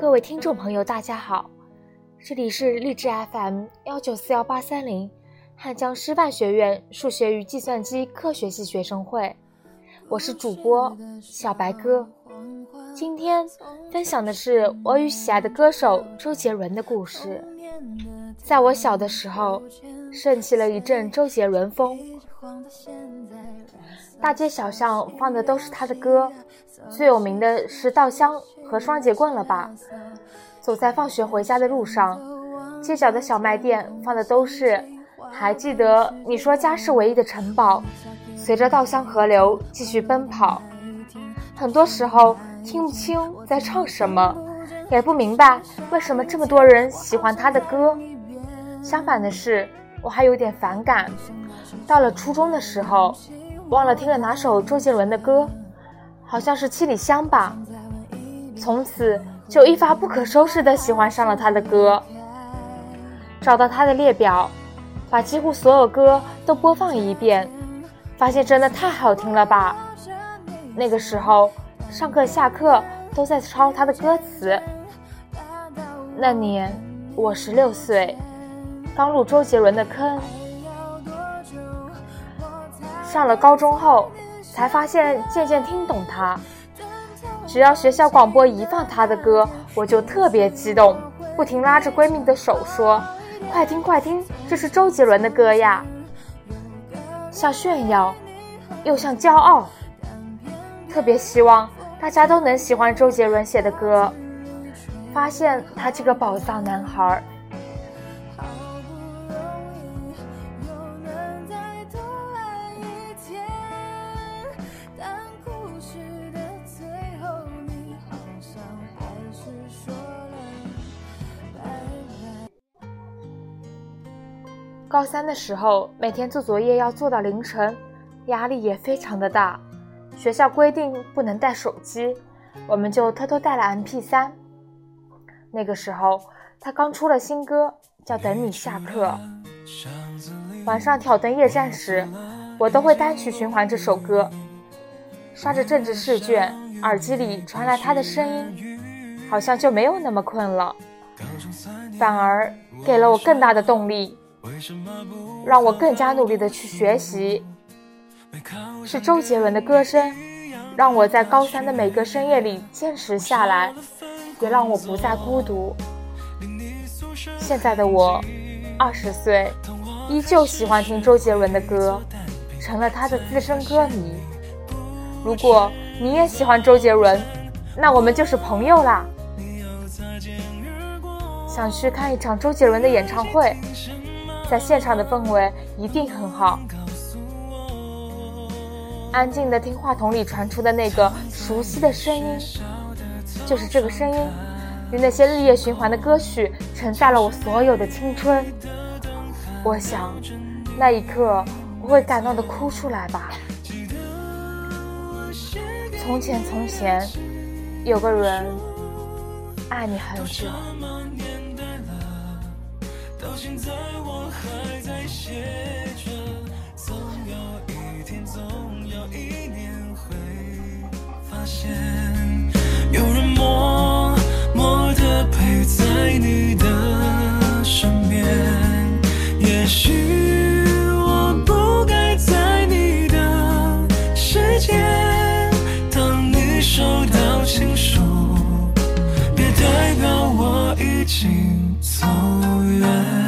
各位听众朋友，大家好，这里是励志 FM 幺九四幺八三零，汉江师范学院数学与计算机科学系学生会，我是主播小白鸽。今天分享的是我与喜爱的歌手周杰伦的故事。在我小的时候，盛起了一阵周杰伦风，大街小巷放的都是他的歌，最有名的是《稻香》和《双截棍》了吧？走在放学回家的路上，街角的小卖店放的都是《还记得你说家是唯一的城堡》，随着稻香河流继续奔跑。很多时候听不清在唱什么，也不明白为什么这么多人喜欢他的歌。相反的是，我还有点反感。到了初中的时候，忘了听了哪首周杰伦的歌，好像是《七里香》吧。从此就一发不可收拾地喜欢上了他的歌。找到他的列表，把几乎所有歌都播放一遍，发现真的太好听了吧。那个时候，上课下课都在抄他的歌词。那年我十六岁。刚入周杰伦的坑，上了高中后才发现渐渐听懂他。只要学校广播一放他的歌，我就特别激动，不停拉着闺蜜的手说：“快听快听，这是周杰伦的歌呀！”像炫耀，又像骄傲。特别希望大家都能喜欢周杰伦写的歌，发现他这个宝藏男孩。高三的时候，每天做作业要做到凌晨，压力也非常的大。学校规定不能带手机，我们就偷偷带了 MP3。那个时候，他刚出了新歌，叫《等你下课》。晚上挑灯夜战时，我都会单曲循环这首歌。刷着政治试卷，耳机里传来他的声音，好像就没有那么困了，反而给了我更大的动力。让我更加努力的去学习，是周杰伦的歌声，让我在高三的每个深夜里坚持下来，也让我不再孤独。现在的我，二十岁，依旧喜欢听周杰伦的歌，成了他的资深歌迷。如果你也喜欢周杰伦，那我们就是朋友啦。想去看一场周杰伦的演唱会。在现场的氛围一定很好，安静的听话筒里传出的那个熟悉的声音，就是这个声音，与那些日夜循环的歌曲承载了我所有的青春。我想，那一刻我会感动的哭出来吧。从前从前，有个人爱你很久。现在我还在写着，总有一天，总有一年会发现，有人默默的陪在你的身边。也许我不该在你的世界，当你收到情书，别代表我已经。走远。